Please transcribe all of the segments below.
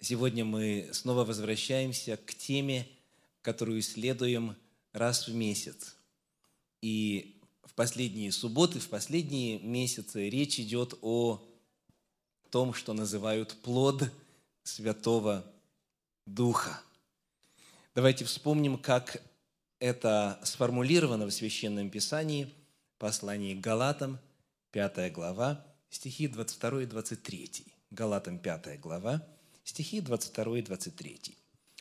Сегодня мы снова возвращаемся к теме, которую исследуем раз в месяц. И в последние субботы, в последние месяцы речь идет о том, что называют плод Святого Духа. Давайте вспомним, как это сформулировано в Священном Писании, послании к Галатам, 5 глава, стихи 22 и 23. Галатам 5 глава, стихи 22 и 23.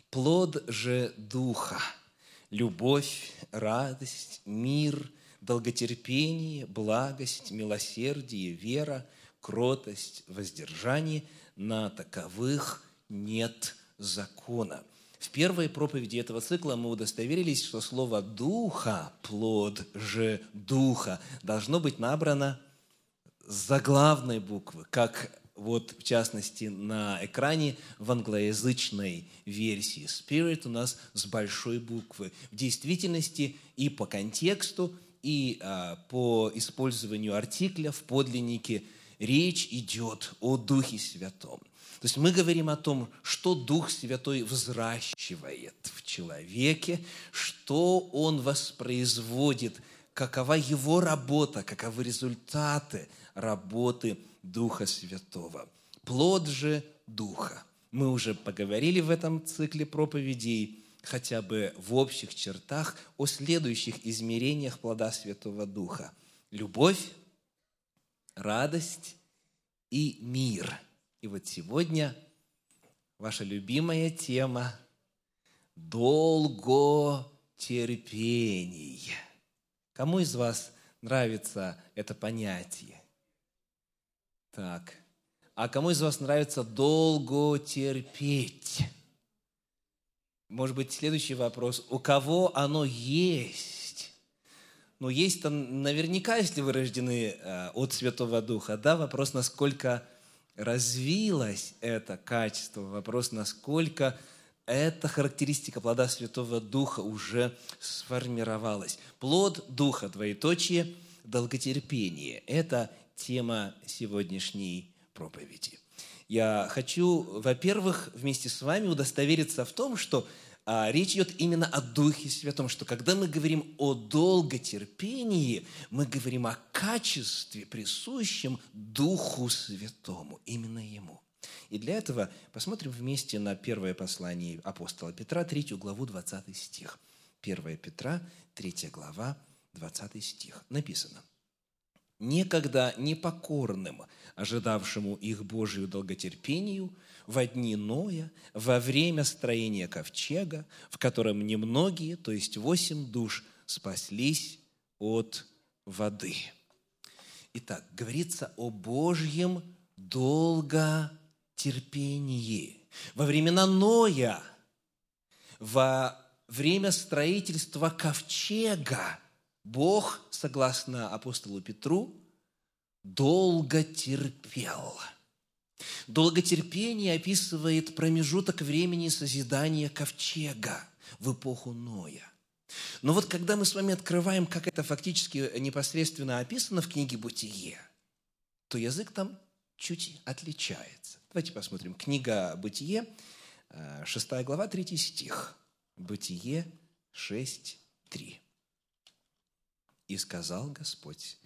«Плод же Духа – любовь, радость, мир, долготерпение, благость, милосердие, вера, кротость, воздержание. На таковых нет закона». В первой проповеди этого цикла мы удостоверились, что слово «духа», «плод же духа» должно быть набрано с заглавной буквы, как вот в частности на экране в англоязычной версии Spirit у нас с большой буквы. В действительности и по контексту, и а, по использованию артикля в подлиннике речь идет о Духе Святом. То есть мы говорим о том, что Дух Святой взращивает в человеке, что Он воспроизводит, какова Его работа, каковы результаты работы Духа Святого. Плод же Духа. Мы уже поговорили в этом цикле проповедей хотя бы в общих чертах о следующих измерениях плода Святого Духа. Любовь, радость и мир – и вот сегодня ваша любимая тема – долготерпение. Кому из вас нравится это понятие? Так. А кому из вас нравится долго терпеть? Может быть, следующий вопрос. У кого оно есть? Ну, есть-то наверняка, если вы рождены э, от Святого Духа, да? Вопрос, насколько развилось это качество, вопрос, насколько эта характеристика плода Святого Духа уже сформировалась. Плод Духа, двоеточие, долготерпение – это тема сегодняшней проповеди. Я хочу, во-первых, вместе с вами удостовериться в том, что а, речь идет именно о Духе Святом, что когда мы говорим о долготерпении, мы говорим о качестве, присущем Духу Святому, именно Ему. И для этого посмотрим вместе на первое послание апостола Петра, третью главу, 20 стих. 1 Петра, 3 глава, 20 стих. Написано. «Некогда непокорным, ожидавшему их Божию долготерпению – во дни Ноя, во время строения ковчега, в котором немногие, то есть восемь душ, спаслись от воды. Итак, говорится о Божьем долготерпении. Во времена Ноя, во время строительства ковчега, Бог, согласно апостолу Петру, долго терпел – Долготерпение описывает промежуток времени созидания ковчега в эпоху Ноя. Но вот когда мы с вами открываем, как это фактически непосредственно описано в книге «Бытие», то язык там чуть отличается. Давайте посмотрим. Книга «Бытие», 6 э, глава, 3 стих. «Бытие 6, 3». «И сказал Господь,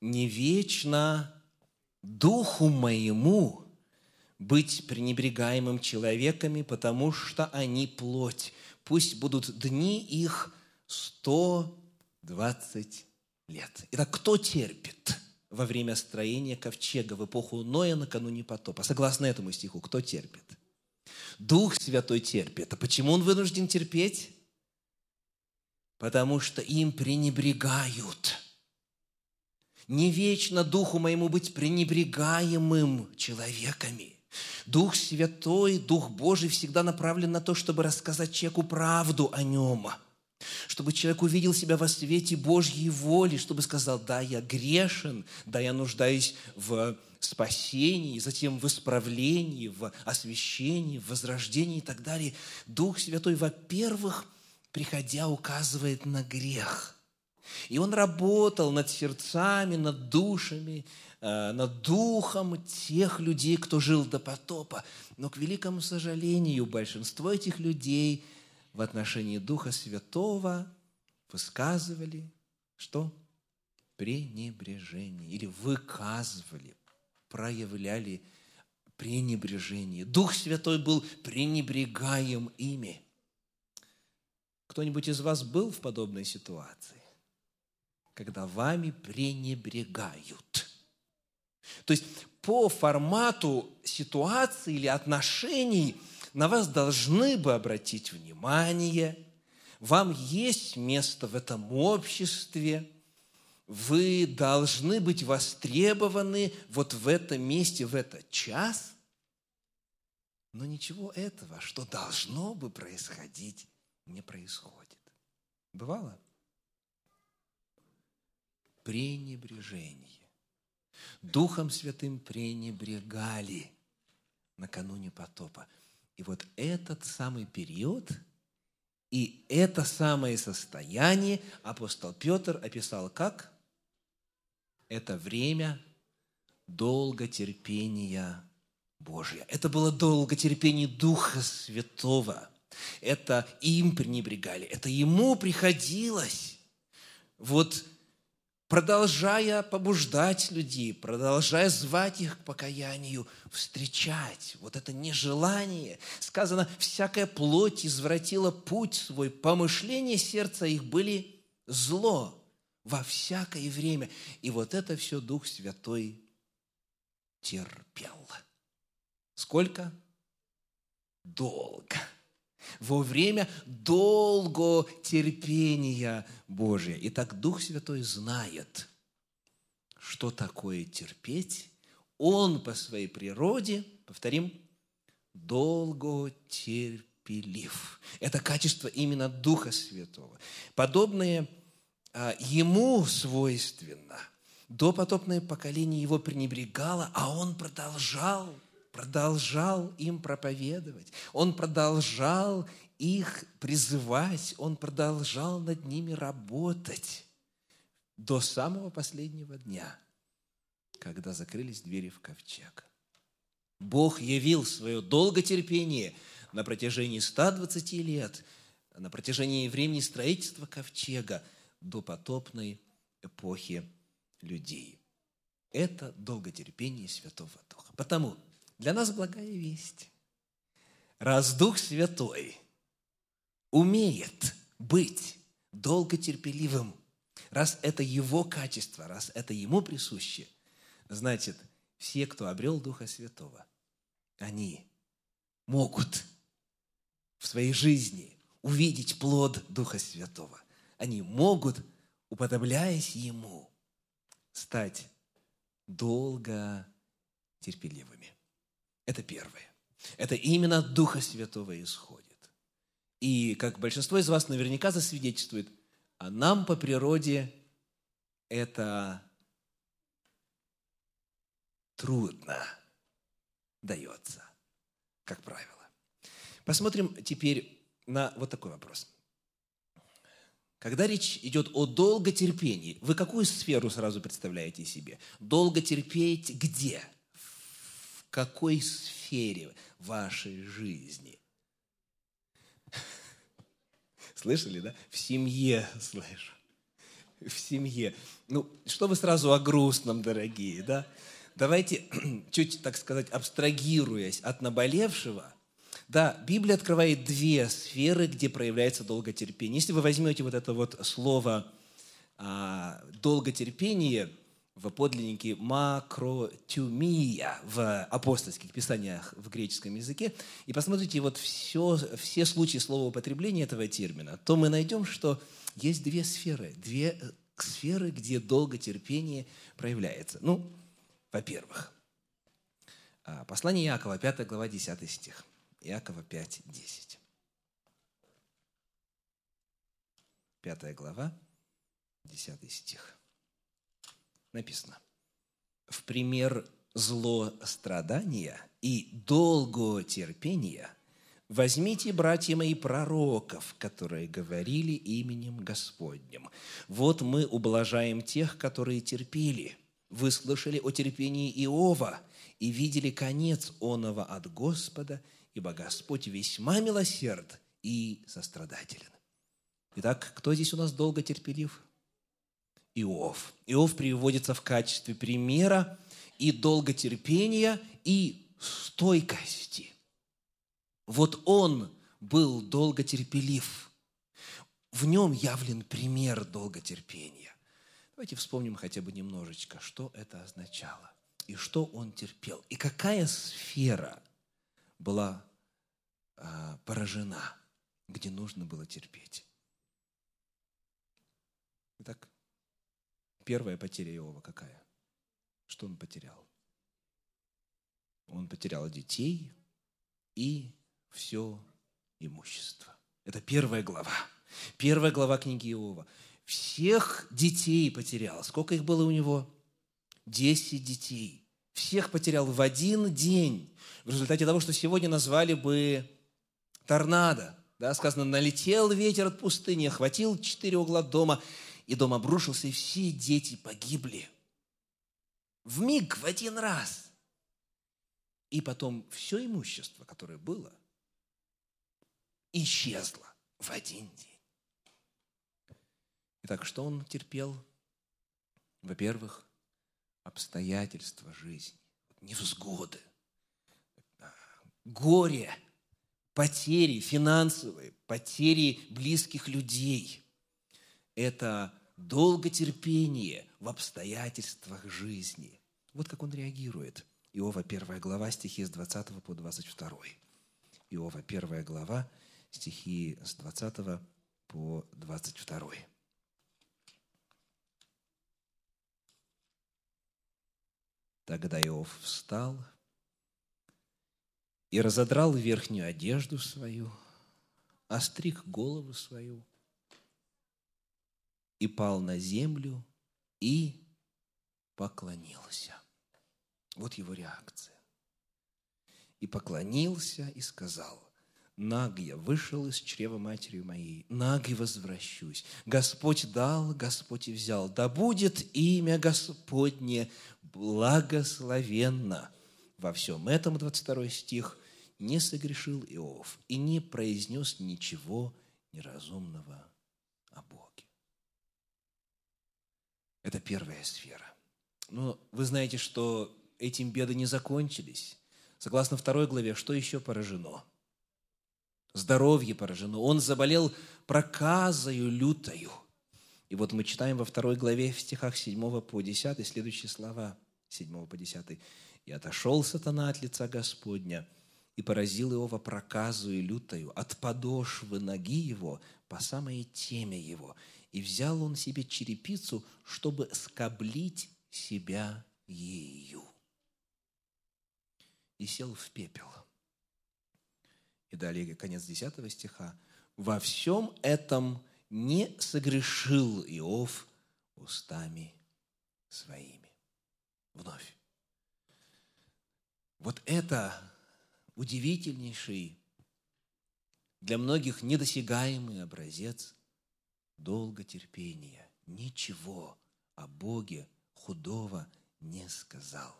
не вечно духу моему быть пренебрегаемым человеками, потому что они плоть. Пусть будут дни их 120 лет. Итак, кто терпит во время строения ковчега в эпоху Ноя накануне потопа? Согласно этому стиху, кто терпит? Дух Святой терпит. А почему он вынужден терпеть? Потому что им пренебрегают. Не вечно Духу моему быть пренебрегаемым человеками – Дух Святой, Дух Божий всегда направлен на то, чтобы рассказать человеку правду о нем, чтобы человек увидел себя во свете Божьей воли, чтобы сказал, да, я грешен, да, я нуждаюсь в спасении, затем в исправлении, в освящении, в возрождении и так далее. Дух Святой, во-первых, приходя, указывает на грех. И он работал над сердцами, над душами, э, над духом тех людей, кто жил до потопа. Но, к великому сожалению, большинство этих людей в отношении Духа Святого высказывали что? Пренебрежение. Или выказывали, проявляли пренебрежение. Дух Святой был пренебрегаем ими. Кто-нибудь из вас был в подобной ситуации, когда вами пренебрегают? То есть по формату ситуации или отношений на вас должны бы обратить внимание, вам есть место в этом обществе, вы должны быть востребованы вот в этом месте, в этот час, но ничего этого, что должно бы происходить, не происходит. Бывало? Пренебрежение. Духом Святым пренебрегали накануне потопа. И вот этот самый период и это самое состояние апостол Петр описал как? Это время долготерпения Божия. Это было долготерпение Духа Святого. Это им пренебрегали, это ему приходилось. Вот продолжая побуждать людей, продолжая звать их к покаянию, встречать вот это нежелание. Сказано, всякая плоть извратила путь свой, помышления сердца их были зло во всякое время. И вот это все Дух Святой терпел. Сколько? Долго во время долгого терпения Божия. Итак, Дух Святой знает, что такое терпеть. Он по своей природе, повторим, долготерпелив. Это качество именно Духа Святого. Подобное а, ему свойственно. Допотопное поколение его пренебрегало, а он продолжал – продолжал им проповедовать, он продолжал их призывать, он продолжал над ними работать до самого последнего дня, когда закрылись двери в ковчег. Бог явил свое долготерпение на протяжении 120 лет, на протяжении времени строительства ковчега до потопной эпохи людей. Это долготерпение Святого Духа. Потому для нас благая весть. Раз Дух Святой умеет быть долготерпеливым, раз это Его качество, раз это Ему присуще, значит, все, кто обрел Духа Святого, они могут в своей жизни увидеть плод Духа Святого. Они могут, уподобляясь Ему, стать долго терпеливыми. Это первое. Это именно от Духа Святого исходит. И, как большинство из вас наверняка засвидетельствует, а нам по природе это трудно дается, как правило. Посмотрим теперь на вот такой вопрос. Когда речь идет о долготерпении, вы какую сферу сразу представляете себе? Долго терпеть где? Какой сфере вашей жизни? Слышали, да? В семье слышу. В семье. Ну, что вы сразу о грустном, дорогие, да? Давайте, чуть, так сказать, абстрагируясь от наболевшего, да, Библия открывает две сферы, где проявляется долготерпение. Если вы возьмете вот это вот слово а, долготерпение – в подлиннике макротюмия в апостольских писаниях в греческом языке, и посмотрите вот все, все случаи слова употребления этого термина, то мы найдем, что есть две сферы, две сферы, где долготерпение проявляется. Ну, во-первых, а, послание Иакова, 5 глава, 10 стих. Иакова 5, 10. 5 глава, 10 стих написано. В пример злострадания и долгого терпения Возьмите, братья мои, пророков, которые говорили именем Господним. Вот мы ублажаем тех, которые терпели. Вы слышали о терпении Иова и видели конец оного от Господа, ибо Господь весьма милосерд и сострадателен. Итак, кто здесь у нас долго терпелив? Иов. Иов приводится в качестве примера и долготерпения, и стойкости – вот он был долготерпелив. В нем явлен пример долготерпения. Давайте вспомним хотя бы немножечко, что это означало, и что он терпел, и какая сфера была а, поражена, где нужно было терпеть. Итак, первая потеря Иова какая? Что он потерял? Он потерял детей и все имущество. Это первая глава. Первая глава книги Иова. Всех детей потерял. Сколько их было у него? Десять детей. Всех потерял в один день. В результате того, что сегодня назвали бы торнадо. Да, сказано, налетел ветер от пустыни, охватил четыре угла дома, и дом обрушился, и все дети погибли. В миг, в один раз. И потом все имущество, которое было – исчезла в один день. Итак, что он терпел? Во-первых, обстоятельства жизни, невзгоды, горе, потери финансовые, потери близких людей. Это долготерпение в обстоятельствах жизни. Вот как он реагирует. Иова 1 глава, стихи с 20 по 22. Иова 1 глава, стихи с 20 по 22. Тогда Иов встал и разодрал верхнюю одежду свою, остриг голову свою и пал на землю и поклонился. Вот его реакция. И поклонился и сказал, Наг я вышел из чрева матерью моей, наг и возвращусь. Господь дал, Господь и взял. Да будет имя Господне благословенно. Во всем этом, 22 стих, не согрешил Иов и не произнес ничего неразумного о Боге. Это первая сфера. Но вы знаете, что этим беды не закончились. Согласно второй главе, что еще поражено – здоровье поражено. Он заболел проказою лютою. И вот мы читаем во второй главе в стихах 7 по 10 следующие слова 7 по 10. «И отошел сатана от лица Господня, и поразил Иова проказую лютою от подошвы ноги его по самой теме его. И взял он себе черепицу, чтобы скоблить себя ею. И сел в пепел. И далее конец 10 стиха. «Во всем этом не согрешил Иов устами своими». Вновь. Вот это удивительнейший, для многих недосягаемый образец долготерпения. Ничего о Боге худого не сказал.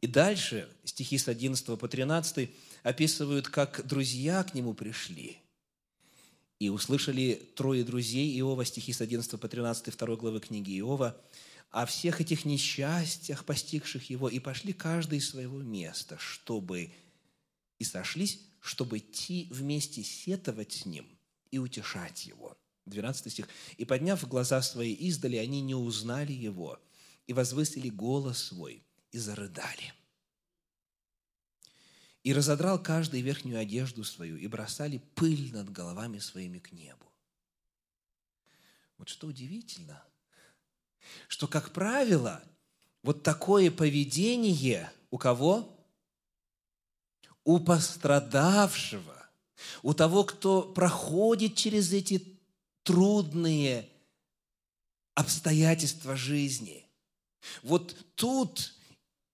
И дальше стихи с 11 по 13 описывают, как друзья к нему пришли и услышали трое друзей Иова, стихи с 11 по 13 2 главы книги Иова, о всех этих несчастьях, постигших его, и пошли каждый из своего места, чтобы и сошлись, чтобы идти вместе сетовать с ним и утешать его. 12 стих. «И, подняв глаза свои издали, они не узнали его, и возвысили голос свой, и зарыдали. И разодрал каждый верхнюю одежду свою, и бросали пыль над головами своими к небу. Вот что удивительно, что, как правило, вот такое поведение у кого? У пострадавшего, у того, кто проходит через эти трудные обстоятельства жизни. Вот тут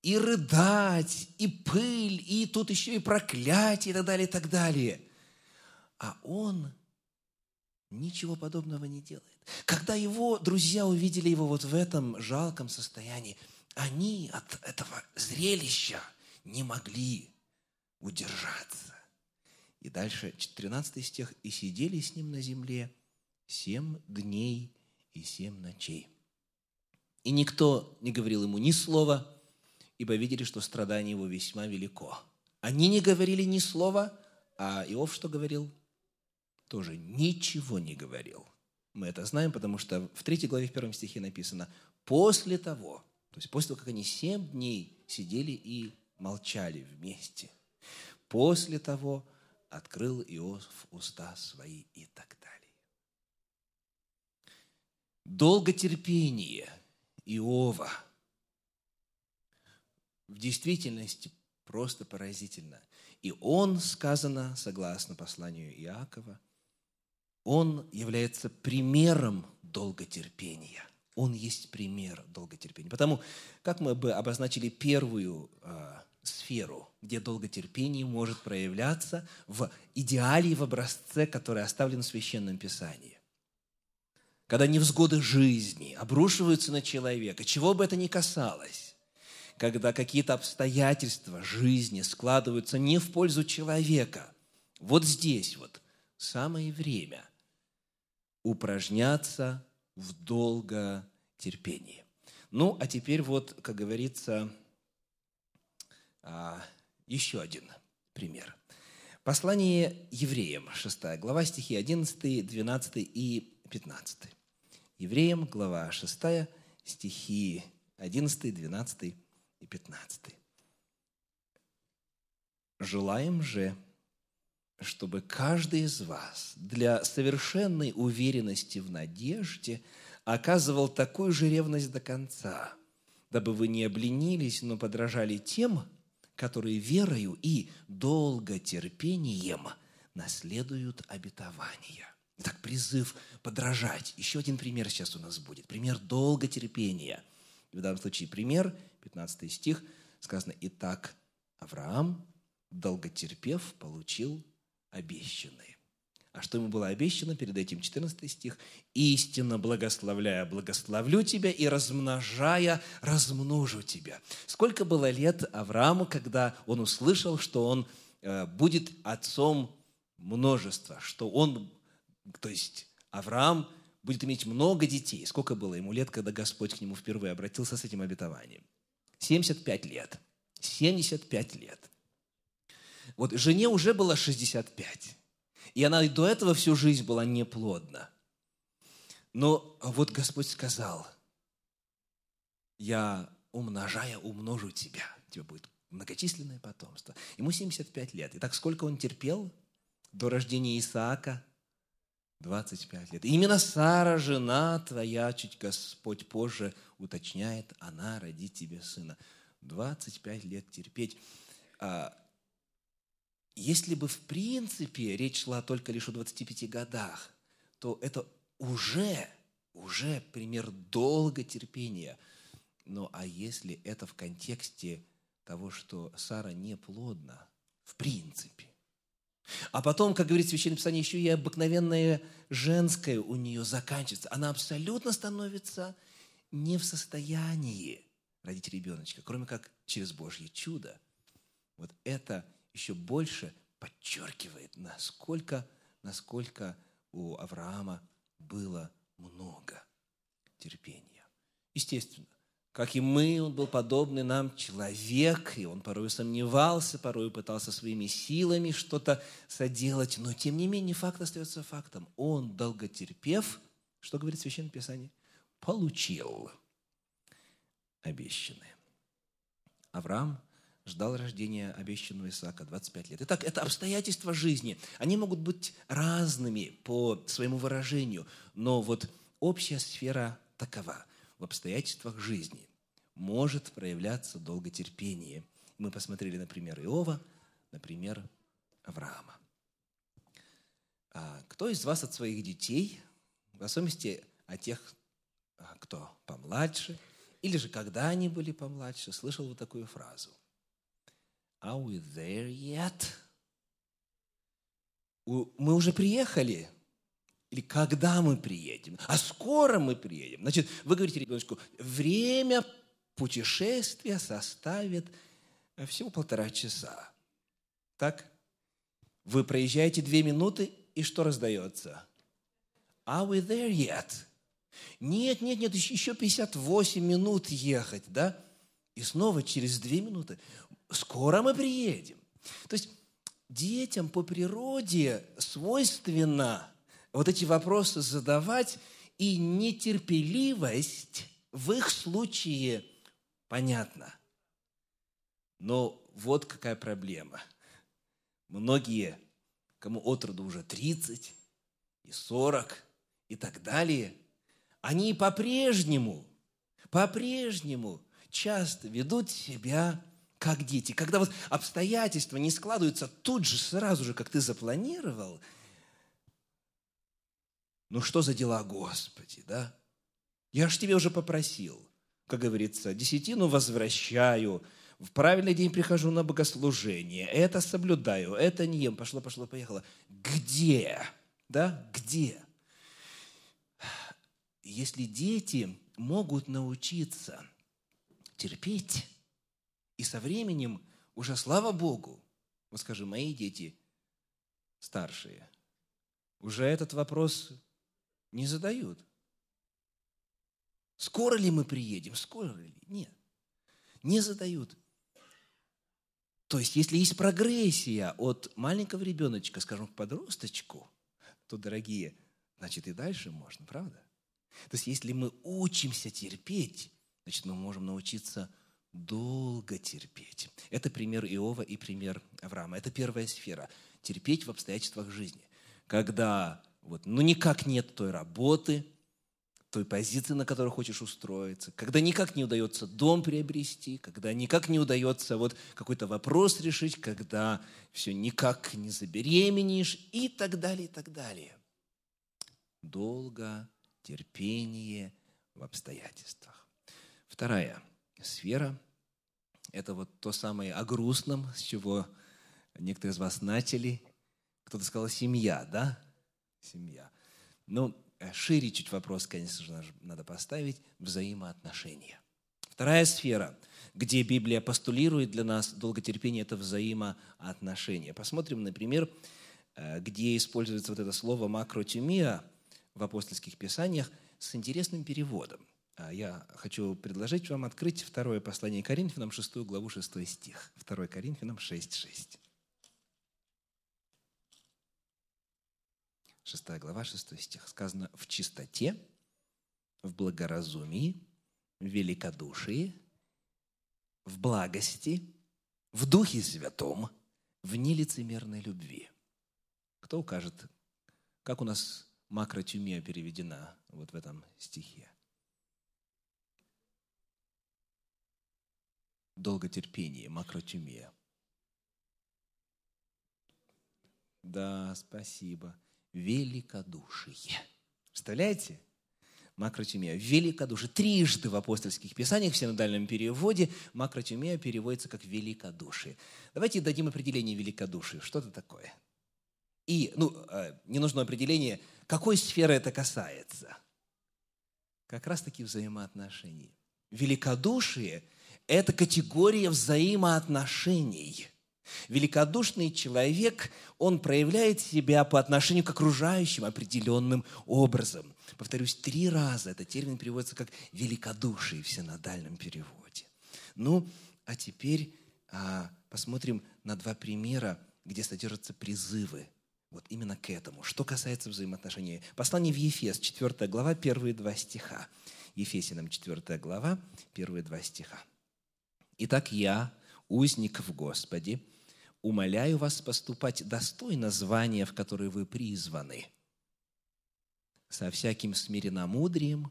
и рыдать, и пыль, и тут еще и проклятие, и так далее, и так далее. А он ничего подобного не делает. Когда его друзья увидели его вот в этом жалком состоянии, они от этого зрелища не могли удержаться. И дальше 13 стих. «И сидели с ним на земле семь дней и семь ночей. И никто не говорил ему ни слова, ибо видели, что страдание его весьма велико. Они не говорили ни слова, а Иов что говорил? Тоже ничего не говорил. Мы это знаем, потому что в третьей главе, в первом стихе написано, после того, то есть после того, как они семь дней сидели и молчали вместе, после того открыл Иов уста свои и так далее. Долготерпение Иова в действительности просто поразительно. И он, сказано, согласно посланию Иакова, он является примером долготерпения. Он есть пример долготерпения. Потому, как мы бы обозначили первую э, сферу, где долготерпение может проявляться в идеале, в образце, который оставлен в Священном Писании когда невзгоды жизни обрушиваются на человека, чего бы это ни касалось, когда какие-то обстоятельства жизни складываются не в пользу человека, вот здесь вот самое время упражняться в долготерпении. Ну, а теперь вот, как говорится, еще один пример. Послание евреям, 6 глава, стихи 11, 12 и 15. Евреям, глава 6, стихи 11, 12 и 15. «Желаем же, чтобы каждый из вас для совершенной уверенности в надежде оказывал такую же ревность до конца, дабы вы не обленились, но подражали тем, которые верою и долготерпением наследуют обетования. Итак, призыв подражать. Еще один пример сейчас у нас будет. Пример долготерпения. В данном случае пример, 15 стих, сказано, «Итак, Авраам, долготерпев, получил обещанное». А что ему было обещано перед этим? 14 стих. «Истинно благословляя, благословлю тебя, и размножая, размножу тебя». Сколько было лет Аврааму, когда он услышал, что он э, будет отцом множества, что он то есть Авраам будет иметь много детей. Сколько было ему лет, когда Господь к нему впервые обратился с этим обетованием? 75 лет. 75 лет. Вот жене уже было 65. И она и до этого всю жизнь была неплодна. Но вот Господь сказал, я умножая, умножу тебя. У тебя будет многочисленное потомство. Ему 75 лет. Итак, сколько он терпел до рождения Исаака? 25 лет. именно Сара, жена твоя, чуть Господь позже уточняет, она родит тебе сына. 25 лет терпеть. А, если бы в принципе речь шла только лишь о 25 годах, то это уже, уже пример долготерпения. Но а если это в контексте того, что Сара не плодна, в принципе, а потом, как говорит Священное Писание, еще и обыкновенное женское у нее заканчивается. Она абсолютно становится не в состоянии родить ребеночка, кроме как через Божье чудо. Вот это еще больше подчеркивает, насколько, насколько у Авраама было много терпения. Естественно, как и мы, он был подобный нам человек, и он порой сомневался, порой пытался своими силами что-то соделать, но тем не менее факт остается фактом. Он, долготерпев, что говорит Священное Писание, получил обещанное. Авраам ждал рождения обещанного Исаака 25 лет. Итак, это обстоятельства жизни. Они могут быть разными по своему выражению, но вот общая сфера такова – в обстоятельствах жизни может проявляться долготерпение. Мы посмотрели на пример Иова, на пример Авраама. А кто из вас от своих детей, в особенности от тех, а, кто помладше, или же когда они были помладше, слышал вот такую фразу. Are we there yet? Мы уже приехали. Или когда мы приедем? А скоро мы приедем. Значит, вы говорите ребеночку, время путешествия составит всего полтора часа. Так? Вы проезжаете две минуты, и что раздается? Are we there yet? Нет, нет, нет, еще 58 минут ехать, да? И снова через две минуты. Скоро мы приедем. То есть детям по природе свойственно вот эти вопросы задавать, и нетерпеливость в их случае понятна. Но вот какая проблема. Многие, кому от роду уже 30 и 40 и так далее, они по-прежнему, по-прежнему часто ведут себя как дети. Когда вот обстоятельства не складываются тут же, сразу же, как ты запланировал – ну что за дела, Господи, да? Я же тебе уже попросил, как говорится, десятину возвращаю, в правильный день прихожу на богослужение, это соблюдаю, это не ем, пошло, пошло, поехало. Где? Да, где? Если дети могут научиться терпеть, и со временем уже, слава Богу, вот скажи, мои дети старшие, уже этот вопрос не задают. Скоро ли мы приедем? Скоро ли? Нет. Не задают. То есть, если есть прогрессия от маленького ребеночка, скажем, к подросточку, то, дорогие, значит, и дальше можно, правда? То есть, если мы учимся терпеть, значит, мы можем научиться долго терпеть. Это пример Иова и пример Авраама. Это первая сфера. Терпеть в обстоятельствах жизни. Когда вот, но никак нет той работы, той позиции, на которой хочешь устроиться, когда никак не удается дом приобрести, когда никак не удается вот какой-то вопрос решить, когда все никак не забеременеешь и так далее, и так далее. Долго, терпение в обстоятельствах. Вторая сфера – это вот то самое о грустном, с чего некоторые из вас начали. Кто-то сказал «семья», да? семья. Но э, шире чуть вопрос, конечно же, надо поставить – взаимоотношения. Вторая сфера, где Библия постулирует для нас долготерпение – это взаимоотношения. Посмотрим, например, э, где используется вот это слово «макротюмия» в апостольских писаниях с интересным переводом. А я хочу предложить вам открыть второе послание Коринфянам, 6 главу, 6 стих. 2 Коринфянам 6, 6. 6 глава, 6 стих. Сказано, в чистоте, в благоразумии, в великодушии, в благости, в Духе Святом, в нелицемерной любви. Кто укажет, как у нас макротюмия переведена вот в этом стихе? Долготерпение, макротюмия. Да, спасибо великодушие. Представляете? Макротюмия. Великодушие. Трижды в апостольских писаниях, в синодальном переводе, макротюмия переводится как великодушие. Давайте дадим определение великодушию. Что это такое? И, ну, э, не нужно определение, какой сферы это касается. Как раз-таки взаимоотношений. Великодушие – это категория взаимоотношений – Великодушный человек, он проявляет себя по отношению к окружающим определенным образом. Повторюсь, три раза этот термин переводится как великодушие в синодальном переводе. Ну, а теперь а, посмотрим на два примера, где содержатся призывы вот именно к этому. Что касается взаимоотношений. Послание в Ефес, 4 глава, первые два стиха. Ефесиным 4 глава, первые два стиха. «Итак, я, узник в Господе, умоляю вас поступать достойно звания, в которое вы призваны, со всяким смиренномудрием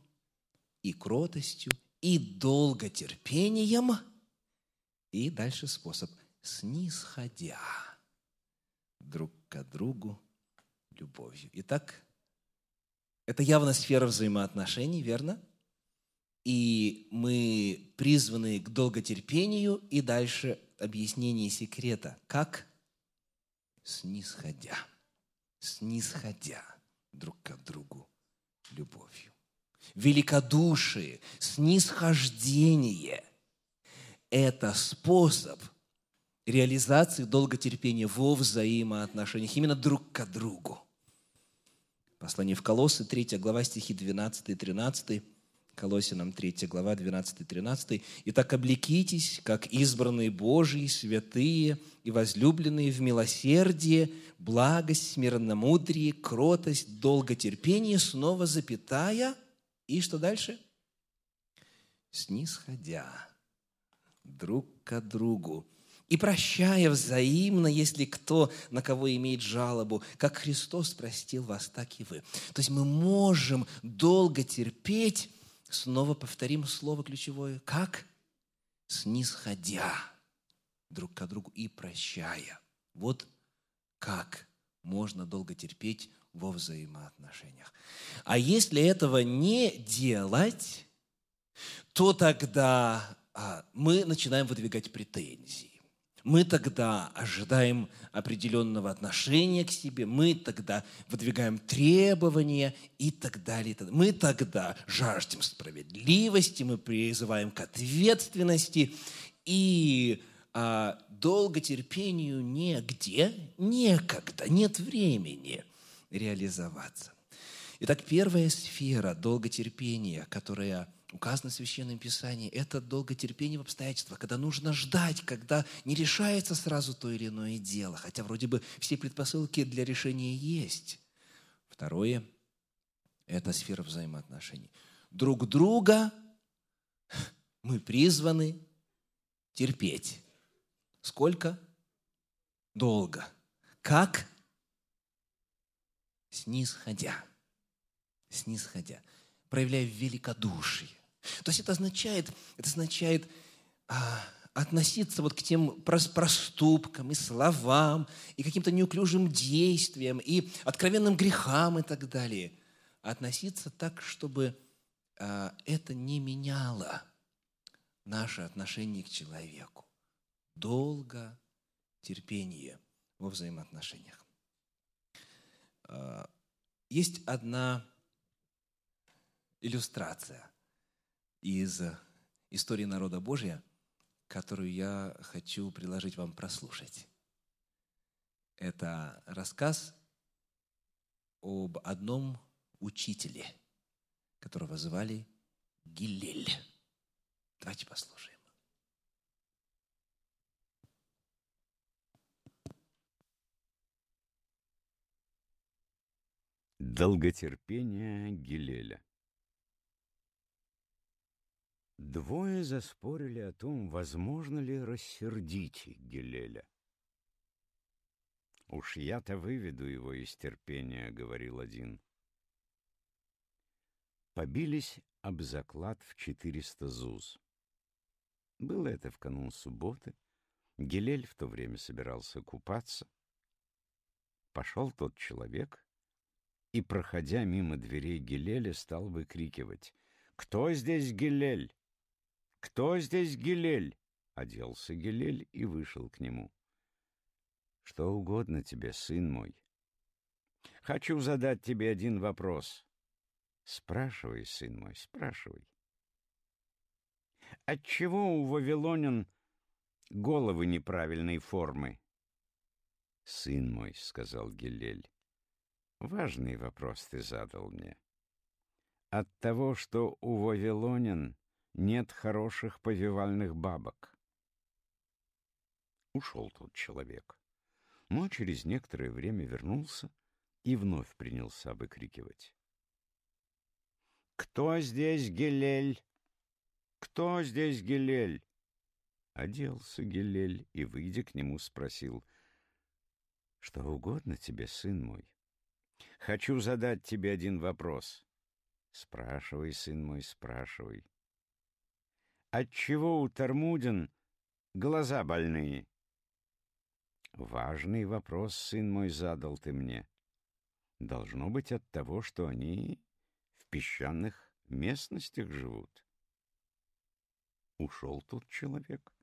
и кротостью, и долготерпением, и дальше способ – снисходя друг к другу любовью. Итак, это явно сфера взаимоотношений, верно? И мы призваны к долготерпению и дальше объяснение секрета. Как? Снисходя. Снисходя друг к другу любовью. Великодушие, снисхождение – это способ реализации долготерпения во взаимоотношениях, именно друг к другу. Послание в Колоссы, 3 глава, стихи 12 и 13 – Колосинам 3 глава 12-13. «Итак, облекитесь, как избранные Божьи, святые и возлюбленные в милосердие, благость, смиренномудрие, кротость, долготерпение, снова запятая». И что дальше? «Снисходя друг к другу, и прощая взаимно, если кто на кого имеет жалобу, как Христос простил вас, так и вы». То есть мы можем долго терпеть, Снова повторим слово ключевое. Как? Снисходя друг к другу и прощая. Вот как можно долго терпеть во взаимоотношениях. А если этого не делать, то тогда а, мы начинаем выдвигать претензии мы тогда ожидаем определенного отношения к себе, мы тогда выдвигаем требования и так далее. Мы тогда жаждем справедливости, мы призываем к ответственности и а, долготерпению негде, некогда, нет времени реализоваться. Итак, первая сфера долготерпения, которая указано в Священном Писании, это долготерпение в обстоятельствах, когда нужно ждать, когда не решается сразу то или иное дело, хотя вроде бы все предпосылки для решения есть. Второе – это сфера взаимоотношений. Друг друга мы призваны терпеть. Сколько? Долго. Как? Снисходя. Снисходя. Проявляя великодушие то есть это означает, это означает а, относиться вот к тем проступкам и словам, и каким-то неуклюжим действиям, и откровенным грехам и так далее. Относиться так, чтобы а, это не меняло наше отношение к человеку. Долго терпение во взаимоотношениях. А, есть одна иллюстрация из истории народа Божия, которую я хочу предложить вам прослушать. Это рассказ об одном учителе, которого звали Гилель. Давайте послушаем. Долготерпение Гилеля Двое заспорили о том, возможно ли рассердить Гелеля. «Уж я-то выведу его из терпения», — говорил один. Побились об заклад в четыреста зуз. Было это в канун субботы. Гелель в то время собирался купаться. Пошел тот человек и, проходя мимо дверей Гелеля, стал выкрикивать «Кто здесь Гелель?» «Кто здесь Гилель?» Оделся Гилель и вышел к нему. «Что угодно тебе, сын мой. Хочу задать тебе один вопрос. Спрашивай, сын мой, спрашивай. Отчего у вавилонян головы неправильной формы?» «Сын мой», — сказал Гилель, — «важный вопрос ты задал мне. От того, что у вавилонян нет хороших повивальных бабок. Ушел тот человек, но через некоторое время вернулся и вновь принялся выкрикивать. «Кто здесь Гелель? Кто здесь Гелель?» Оделся Гелель и, выйдя к нему, спросил, «Что угодно тебе, сын мой? Хочу задать тебе один вопрос». «Спрашивай, сын мой, спрашивай». Отчего у Тармудин глаза больные? Важный вопрос, сын мой, задал ты мне. Должно быть от того, что они в песчаных местностях живут. Ушел тот человек,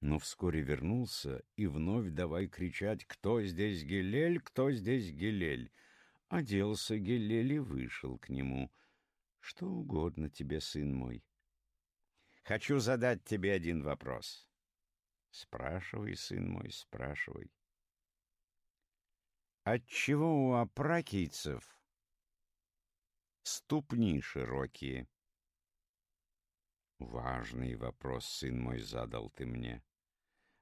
но вскоре вернулся и вновь давай кричать «Кто здесь Гелель? Кто здесь Гелель?» Оделся Гелель и вышел к нему. «Что угодно тебе, сын мой». «Хочу задать тебе один вопрос». «Спрашивай, сын мой, спрашивай». Отчего у апракийцев ступни широкие? Важный вопрос, сын мой, задал ты мне.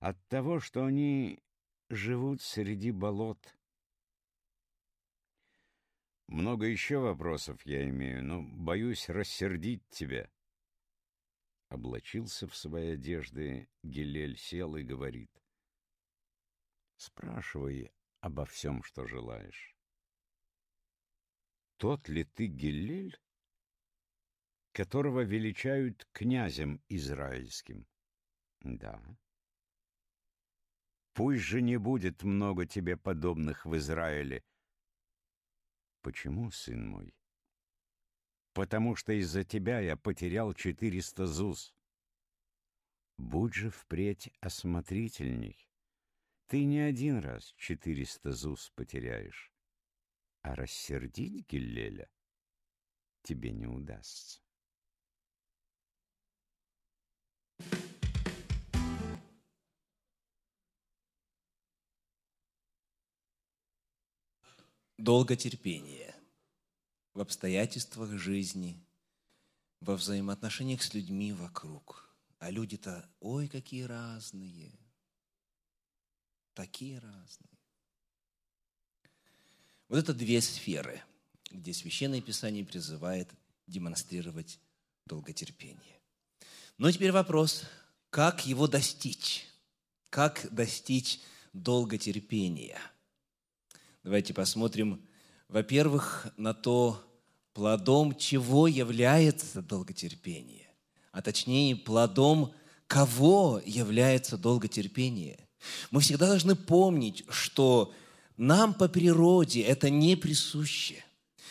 От того, что они живут среди болот. Много еще вопросов я имею, но боюсь рассердить тебя. Облачился в свои одежды, Гелель сел и говорит. Спрашивай обо всем, что желаешь. Тот ли ты Гелель, которого величают князем израильским? Да. Пусть же не будет много тебе подобных в Израиле. Почему, сын мой? Потому что из-за тебя я потерял четыреста зуз. Будь же впредь осмотрительней. Ты не один раз четыреста зуз потеряешь, а рассердить Гиллеля тебе не удастся. Долготерпение в обстоятельствах жизни, во взаимоотношениях с людьми вокруг. А люди-то, ой, какие разные – такие разные. Вот это две сферы, где Священное Писание призывает демонстрировать долготерпение. Но теперь вопрос, как его достичь? Как достичь долготерпения? Давайте посмотрим, во-первых, на то, плодом чего является долготерпение, а точнее плодом кого является долготерпение – мы всегда должны помнить, что нам по природе это не присуще.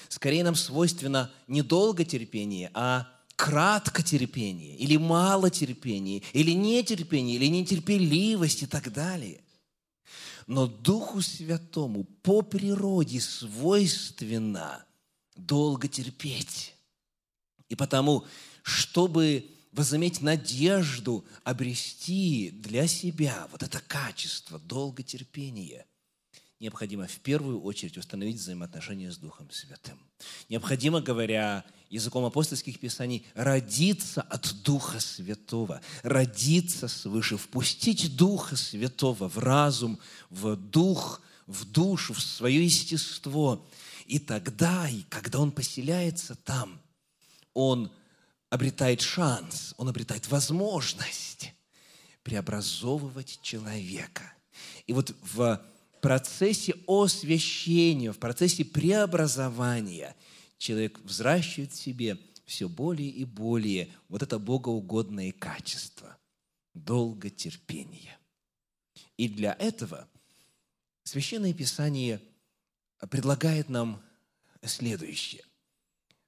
Скорее нам свойственно не долго терпение, а кратко терпение, или мало терпения, или нетерпение, или нетерпеливость и так далее. Но Духу Святому по природе свойственно долго терпеть. И потому, чтобы возыметь надежду, обрести для себя вот это качество, долготерпение, необходимо в первую очередь установить взаимоотношения с Духом Святым. Необходимо, говоря языком апостольских писаний, родиться от Духа Святого, родиться свыше, впустить Духа Святого в разум, в дух, в душу, в свое естество. И тогда, и когда Он поселяется там, Он обретает шанс, он обретает возможность преобразовывать человека. И вот в процессе освящения, в процессе преобразования человек взращивает в себе все более и более вот это богоугодное качество – долготерпение. И для этого Священное Писание предлагает нам следующее.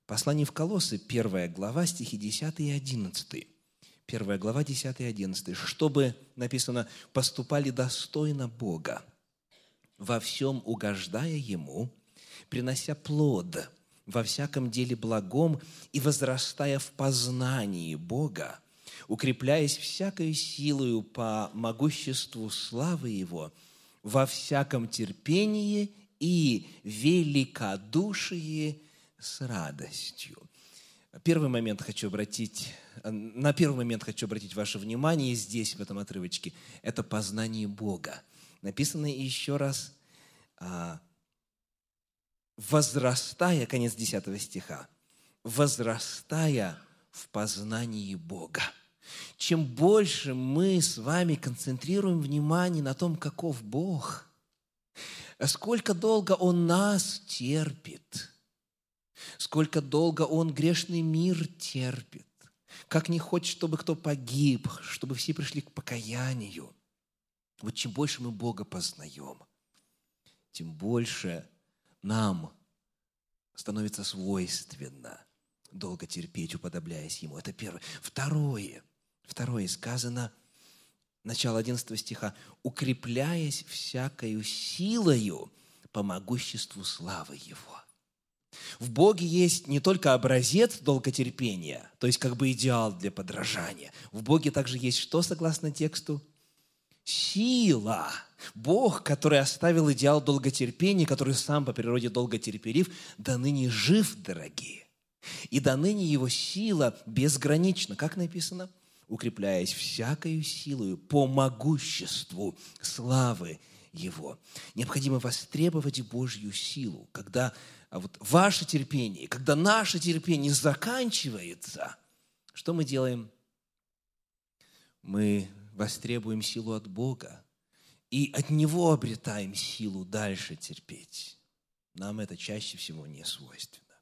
Послание в Колоссы, первая глава, стихи 10 и 11. Первая глава, 10 и 11. «Чтобы, написано, поступали достойно Бога, во всем угождая Ему, принося плод во всяком деле благом и возрастая в познании Бога, укрепляясь всякой силою по могуществу славы Его, во всяком терпении и великодушии с радостью. Первый момент хочу обратить, на первый момент хочу обратить ваше внимание здесь, в этом отрывочке. Это познание Бога. Написано еще раз, а, возрастая, конец 10 стиха, возрастая в познании Бога. Чем больше мы с вами концентрируем внимание на том, каков Бог, сколько долго Он нас терпит – сколько долго Он грешный мир терпит, как не хочет, чтобы кто погиб, чтобы все пришли к покаянию. Вот чем больше мы Бога познаем, тем больше нам становится свойственно долго терпеть, уподобляясь Ему. Это первое. Второе. Второе сказано, начало 11 стиха, «укрепляясь всякою силою по могуществу славы Его». В Боге есть не только образец долготерпения, то есть как бы идеал для подражания. В Боге также есть что, согласно тексту? Сила. Бог, который оставил идеал долготерпения, который сам по природе долготерпелив, до ныне жив, дорогие. И до ныне его сила безгранична. Как написано? Укрепляясь всякою силою по могуществу славы его. Необходимо востребовать Божью силу, когда а вот ваше терпение, когда наше терпение заканчивается, что мы делаем? Мы востребуем силу от Бога и от Него обретаем силу дальше терпеть. Нам это чаще всего не свойственно.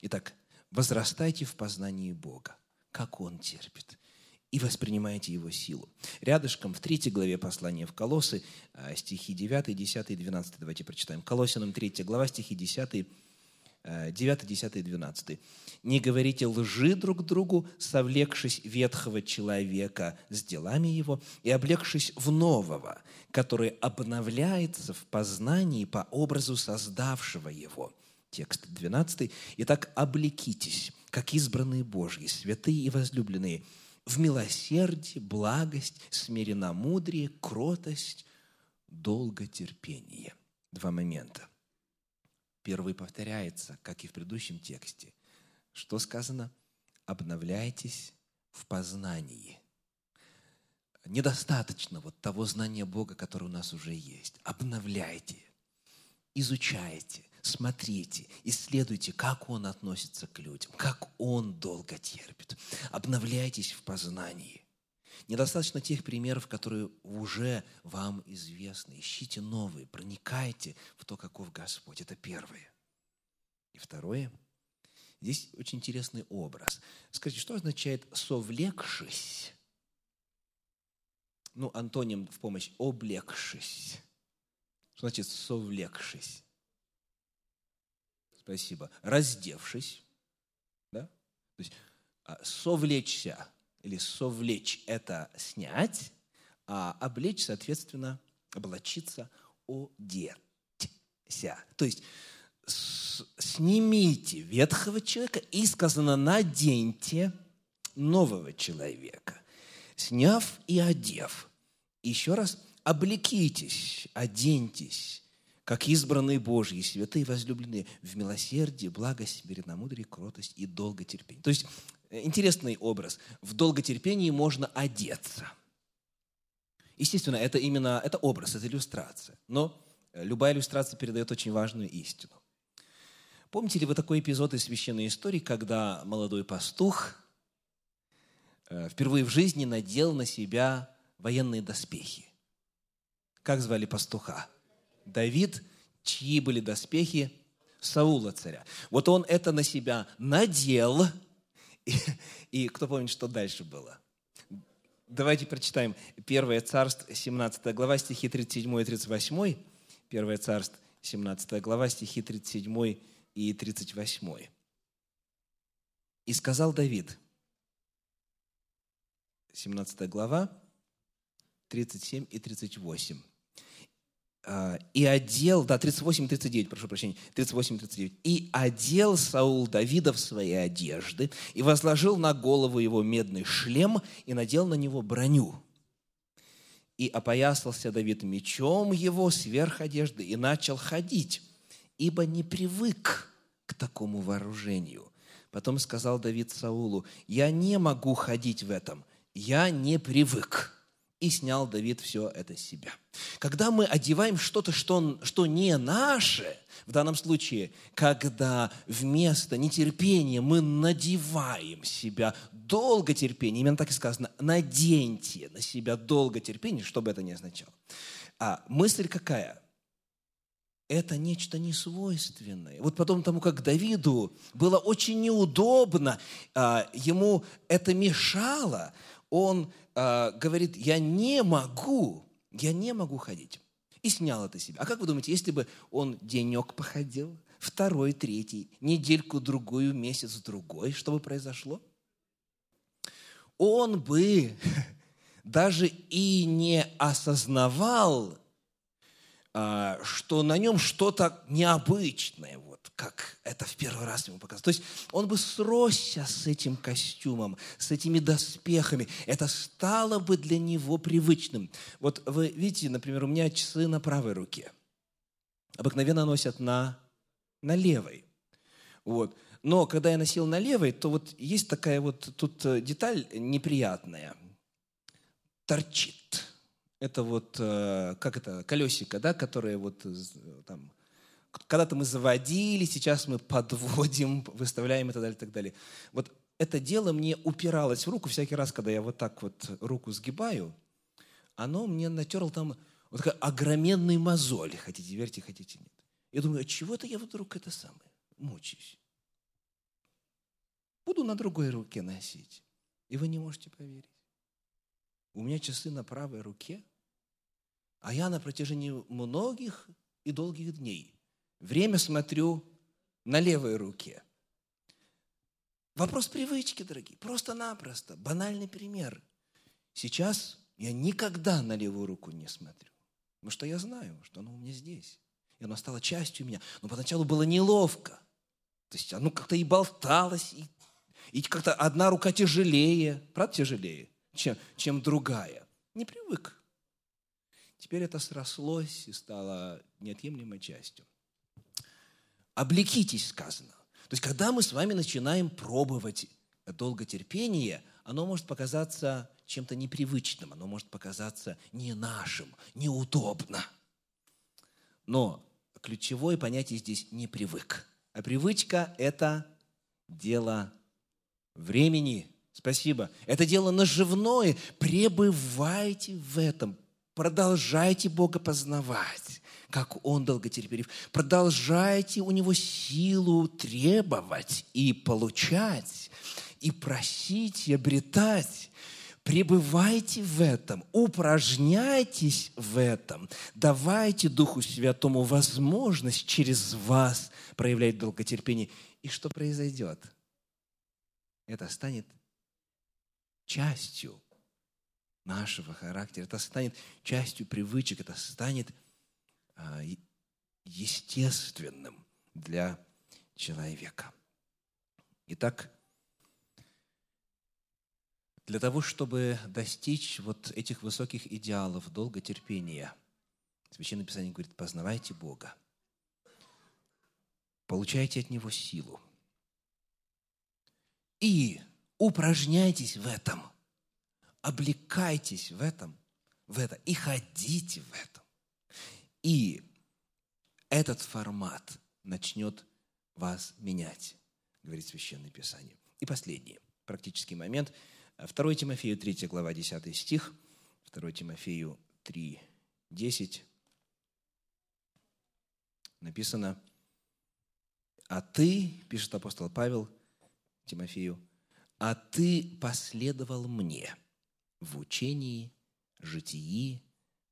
Итак, возрастайте в познании Бога, как Он терпит, и воспринимайте Его силу. Рядышком в третьей главе послания в Колосы, а, стихи 9, 10 и 12. Давайте прочитаем. Колосянам 3 глава, стихи 10 9, 10 и 12. «Не говорите лжи друг другу, совлекшись ветхого человека с делами его и облегшись в нового, который обновляется в познании по образу создавшего его». Текст 12. «Итак, облекитесь, как избранные Божьи, святые и возлюбленные, в милосердие, благость, смиренномудрие, кротость, долготерпение». Два момента – Первый повторяется, как и в предыдущем тексте. Что сказано? Обновляйтесь в познании. Недостаточно вот того знания Бога, которое у нас уже есть. Обновляйте, изучайте, смотрите, исследуйте, как Он относится к людям, как Он долго терпит. Обновляйтесь в познании. Недостаточно тех примеров, которые уже вам известны. Ищите новые, проникайте в то, каков Господь. Это первое. И второе. Здесь очень интересный образ. Скажите, что означает «совлекшись»? Ну, антоним в помощь «облегшись». Что значит «совлекшись»? Спасибо. Раздевшись. Да? То есть а, совлечься или совлечь – это снять, а облечь, соответственно, облачиться, одеться. То есть снимите ветхого человека и сказано наденьте нового человека, сняв и одев. Еще раз облекитесь, оденьтесь, как избранные Божьи, святые возлюбленные, в милосердие, благость, смиренномудрие, кротость и долготерпение. То есть интересный образ. В долготерпении можно одеться. Естественно, это именно это образ, это иллюстрация. Но любая иллюстрация передает очень важную истину. Помните ли вы такой эпизод из священной истории, когда молодой пастух э, впервые в жизни надел на себя военные доспехи? Как звали пастуха? Давид, чьи были доспехи? Саула царя. Вот он это на себя надел – и, и кто помнит, что дальше было? Давайте прочитаем 1 Царств, 17 глава, стихи 37 и 38. 1 Царств, 17 глава, стихи 37 и 38. «И сказал Давид», 17 глава, 37 и 38. А, и одел, да, 38-39, прошу прощения, 38-39. И одел Саул Давида в свои одежды, и возложил на голову его медный шлем, и надел на него броню. И опоясался Давид мечом его сверх одежды, и начал ходить, ибо не привык к такому вооружению. Потом сказал Давид Саулу, я не могу ходить в этом, я не привык и снял Давид все это с себя. Когда мы одеваем что-то, что, что не наше, в данном случае, когда вместо нетерпения мы надеваем себя долго терпение, именно так и сказано, наденьте на себя долго терпение, что бы это ни означало. А мысль какая? это нечто несвойственное. Вот потом тому, как Давиду было очень неудобно, а, ему это мешало, он э, говорит, я не могу, я не могу ходить. И снял это себе. А как вы думаете, если бы он денек походил, второй, третий, недельку, другую, месяц, другой, что бы произошло? он бы даже и не осознавал, а, что на нем что-то необычное, вот как это в первый раз ему показалось. То есть он бы сросся с этим костюмом, с этими доспехами. Это стало бы для него привычным. Вот вы видите, например, у меня часы на правой руке. Обыкновенно носят на, на левой. Вот. Но когда я носил на левой, то вот есть такая вот тут э, деталь неприятная. Торчит это вот, э, как это, колесико, да, которое вот там, когда-то мы заводили, сейчас мы подводим, выставляем и так далее, и так далее. Вот это дело мне упиралось в руку всякий раз, когда я вот так вот руку сгибаю, оно мне натерло там вот такая огроменный мозоль, хотите верьте, хотите нет. Я думаю, а чего это я вдруг это самое мучаюсь? Буду на другой руке носить. И вы не можете поверить. У меня часы на правой руке, а я на протяжении многих и долгих дней время смотрю на левой руке. Вопрос привычки, дорогие, просто-напросто, банальный пример. Сейчас я никогда на левую руку не смотрю, потому что я знаю, что оно у меня здесь. И оно стало частью меня. Но поначалу было неловко. То есть оно как-то и болталось, и, и как-то одна рука тяжелее, правда тяжелее? чем, чем другая. Не привык. Теперь это срослось и стало неотъемлемой частью. Облекитесь, сказано. То есть, когда мы с вами начинаем пробовать долготерпение, оно может показаться чем-то непривычным, оно может показаться не нашим, неудобно. Но ключевое понятие здесь не привык. А привычка – это дело времени, Спасибо. Это дело наживное. Пребывайте в этом. Продолжайте Бога познавать, как Он долготерпелив. Продолжайте у Него силу требовать и получать, и просить, и обретать. Пребывайте в этом, упражняйтесь в этом, давайте Духу Святому возможность через вас проявлять долготерпение. И что произойдет? Это станет частью нашего характера, это станет частью привычек, это станет естественным для человека. Итак, для того, чтобы достичь вот этих высоких идеалов долготерпения, Священное Писание говорит, познавайте Бога, получайте от Него силу и упражняйтесь в этом, облекайтесь в этом, в это и ходите в этом. И этот формат начнет вас менять, говорит Священное Писание. И последний практический момент. 2 Тимофею 3 глава 10 стих. 2 Тимофею 3, 10 написано, «А ты, – пишет апостол Павел Тимофею, а ты последовал мне в учении, житии,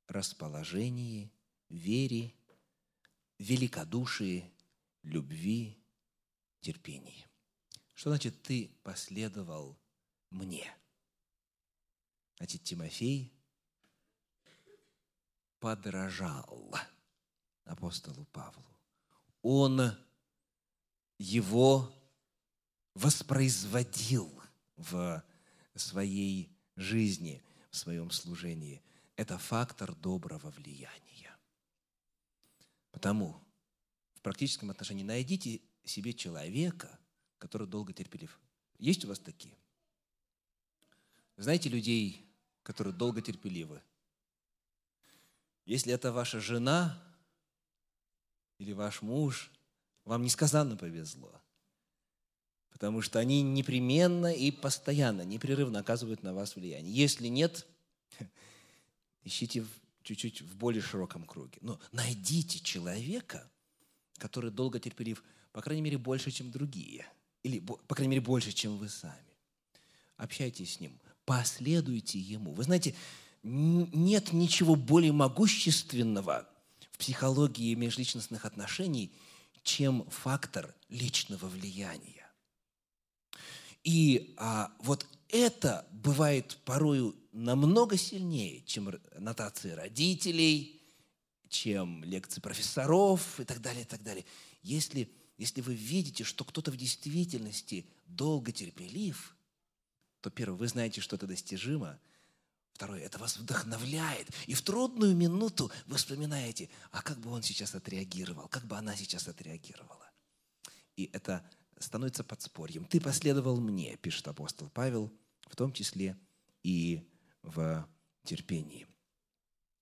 расположении, вере, великодушии, любви, терпении. Что значит ты последовал мне? Значит, Тимофей подражал апостолу Павлу. Он его воспроизводил в своей жизни, в своем служении. Это фактор доброго влияния. Потому в практическом отношении найдите себе человека, который долго терпелив. Есть у вас такие? Знаете людей, которые долго терпеливы? Если это ваша жена или ваш муж, вам несказанно повезло потому что они непременно и постоянно, непрерывно оказывают на вас влияние. Если нет, ищите чуть-чуть в более широком круге. Но найдите человека, который долго терпелив, по крайней мере, больше, чем другие. Или, по крайней мере, больше, чем вы сами. Общайтесь с ним, последуйте ему. Вы знаете, нет ничего более могущественного в психологии межличностных отношений, чем фактор личного влияния. И а, вот это бывает порою намного сильнее, чем нотации родителей, чем лекции профессоров и так далее, и так далее. Если, если вы видите, что кто-то в действительности долго терпелив, то, первое, вы знаете, что это достижимо – Второе, это вас вдохновляет. И в трудную минуту вы вспоминаете, а как бы он сейчас отреагировал, как бы она сейчас отреагировала. И это становится подспорьем. Ты последовал мне, пишет апостол Павел, в том числе и в терпении.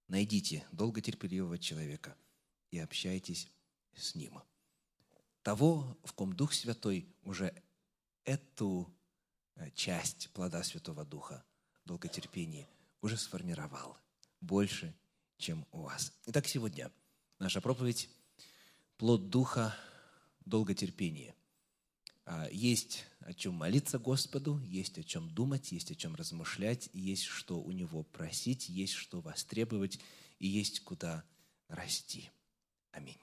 Найдите долготерпеливого человека и общайтесь с ним. Того, в ком Дух Святой уже эту э, часть плода Святого Духа, долготерпение – уже сформировал больше, чем у вас. Итак, сегодня наша проповедь – плод Духа, долготерпение. А, есть о чем молиться Господу, есть о чем думать, есть о чем размышлять, есть что у Него просить, есть что востребовать и есть куда расти. Аминь.